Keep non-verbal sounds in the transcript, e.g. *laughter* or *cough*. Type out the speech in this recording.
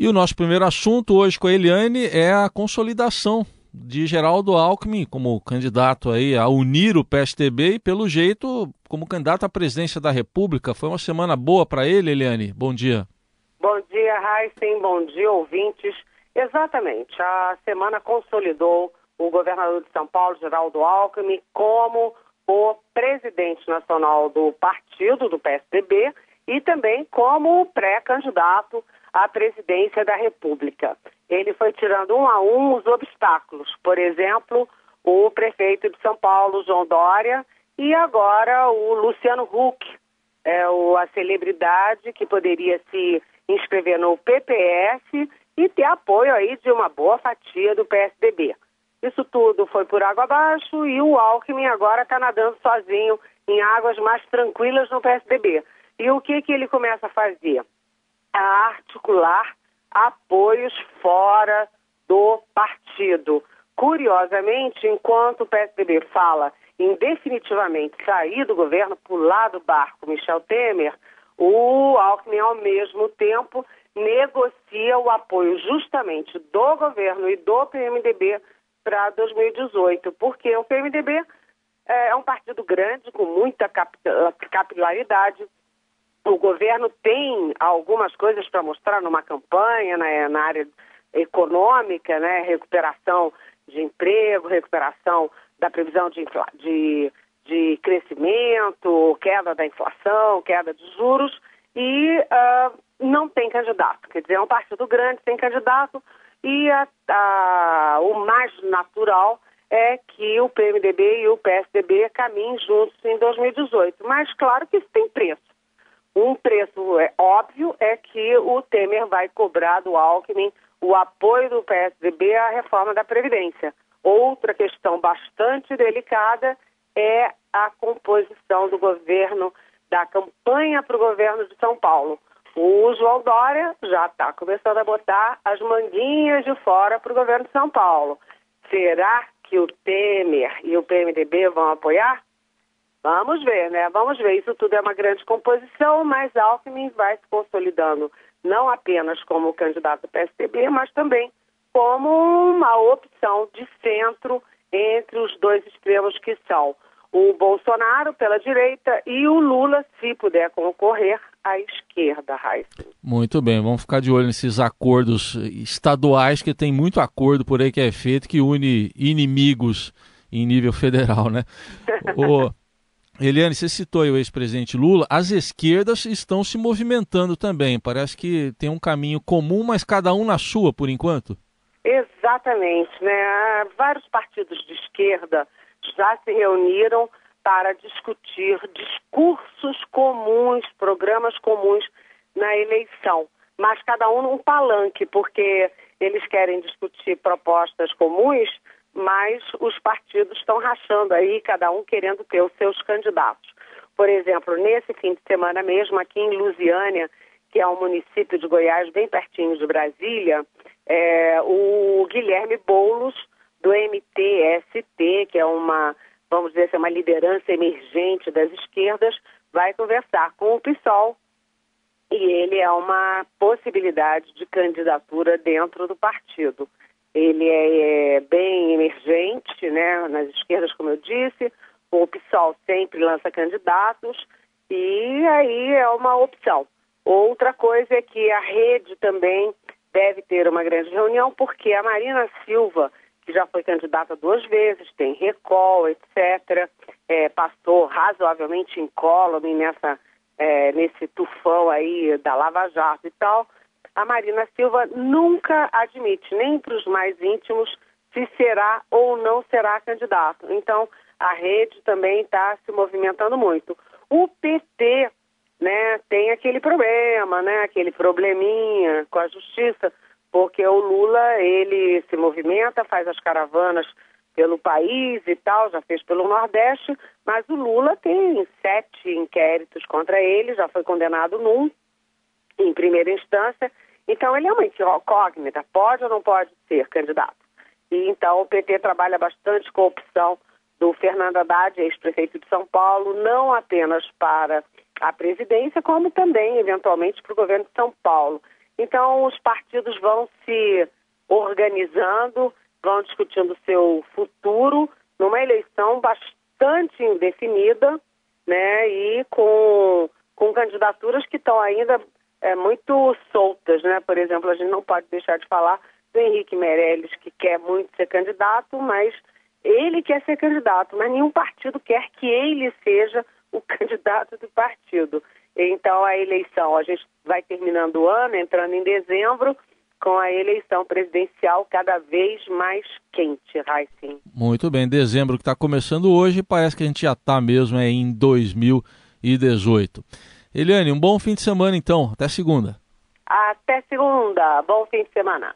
E o nosso primeiro assunto hoje com a Eliane é a consolidação de Geraldo Alckmin como candidato aí a unir o PSDB e, pelo jeito, como candidato à presidência da República. Foi uma semana boa para ele, Eliane? Bom dia. Bom dia, Heisen. Bom dia, ouvintes. Exatamente. A semana consolidou o governador de São Paulo, Geraldo Alckmin, como o presidente nacional do partido, do PSDB, e também como pré-candidato à presidência da República. Ele foi tirando um a um os obstáculos. Por exemplo, o prefeito de São Paulo, João Dória, e agora o Luciano Huck, é o, a celebridade que poderia se inscrever no PPS e ter apoio aí de uma boa fatia do PSDB. Isso tudo foi por água abaixo e o Alckmin agora está nadando sozinho em águas mais tranquilas no PSDB. E o que, que ele começa a fazer? A articular apoios fora do partido. Curiosamente, enquanto o PSDB fala em definitivamente sair do governo, pular do barco Michel Temer, o Alckmin, ao mesmo tempo, negocia o apoio justamente do governo e do PMDB para 2018, porque o PMDB é, é um partido grande, com muita capilaridade. O governo tem algumas coisas para mostrar numa campanha né, na área econômica, né, recuperação de emprego, recuperação da previsão de, de, de crescimento, queda da inflação, queda de juros, e uh, não tem candidato. Quer dizer, é um partido grande, tem candidato, e a, a, o mais natural é que o PMDB e o PSDB caminhem juntos em 2018. Mas claro que isso tem preço. Um preço é, óbvio é que o Temer vai cobrar do Alckmin o apoio do PSDB à reforma da Previdência. Outra questão bastante delicada é a composição do governo, da campanha para o governo de São Paulo. O João Dória já está começando a botar as manguinhas de fora para o governo de São Paulo. Será que o Temer e o PMDB vão apoiar? Vamos ver, né? Vamos ver. Isso tudo é uma grande composição, mas Alckmin vai se consolidando não apenas como candidato do PSDB, mas também como uma opção de centro entre os dois extremos que são o Bolsonaro pela direita e o Lula, se puder concorrer, à esquerda, Raíssa. Muito bem, vamos ficar de olho nesses acordos estaduais, que tem muito acordo por aí que é feito, que une inimigos em nível federal, né? *laughs* o... Eliane, você citou o ex-presidente Lula, as esquerdas estão se movimentando também, parece que tem um caminho comum, mas cada um na sua, por enquanto? Exatamente, né? Vários partidos de esquerda já se reuniram para discutir discursos comuns, programas comuns na eleição, mas cada um num palanque, porque eles querem discutir propostas comuns, mas os partidos estão rachando aí, cada um querendo ter os seus candidatos. Por exemplo, nesse fim de semana mesmo, aqui em Lusiânia, que é um município de Goiás bem pertinho de Brasília, é, o Guilherme Boulos do MTST, que é uma, vamos dizer assim, uma liderança emergente das esquerdas, vai conversar com o PSOL e ele é uma possibilidade de candidatura dentro do partido. Ele é, é bem emergente, né, nas esquerdas, como eu disse, o PSOL sempre lança candidatos e aí é uma opção. Outra coisa é que a rede também deve ter uma grande reunião, porque a Marina Silva, que já foi candidata duas vezes, tem recall, etc. É, passou razoavelmente incólume nessa, é, nesse tufão aí da Lava Jato e tal. A Marina Silva nunca admite, nem para os mais íntimos, se será ou não será candidato. Então, a rede também está se movimentando muito. O PT né, tem aquele problema, né, aquele probleminha com a justiça, porque o Lula, ele se movimenta, faz as caravanas pelo país e tal, já fez pelo Nordeste, mas o Lula tem sete inquéritos contra ele, já foi condenado num, em primeira instância, então ele é uma incógnita, pode ou não pode ser candidato. E então o PT trabalha bastante com a opção do Fernando Haddad, ex-prefeito de São Paulo, não apenas para a presidência, como também, eventualmente, para o governo de São Paulo. Então, os partidos vão se organizando, vão discutindo seu futuro numa eleição bastante indefinida, né? E com, com candidaturas que estão ainda é, muito soltas, né? Por exemplo, a gente não pode deixar de falar do Henrique Meirelles, que quer muito ser candidato, mas ele quer ser candidato, mas nenhum partido quer que ele seja o *laughs* candidato do partido. Então, a eleição, a gente vai terminando o ano, entrando em dezembro, com a eleição presidencial cada vez mais quente, Raíssen. Muito bem, dezembro que está começando hoje, parece que a gente já está mesmo é, em 2018. Eliane, um bom fim de semana então, até segunda. Até segunda, bom fim de semana.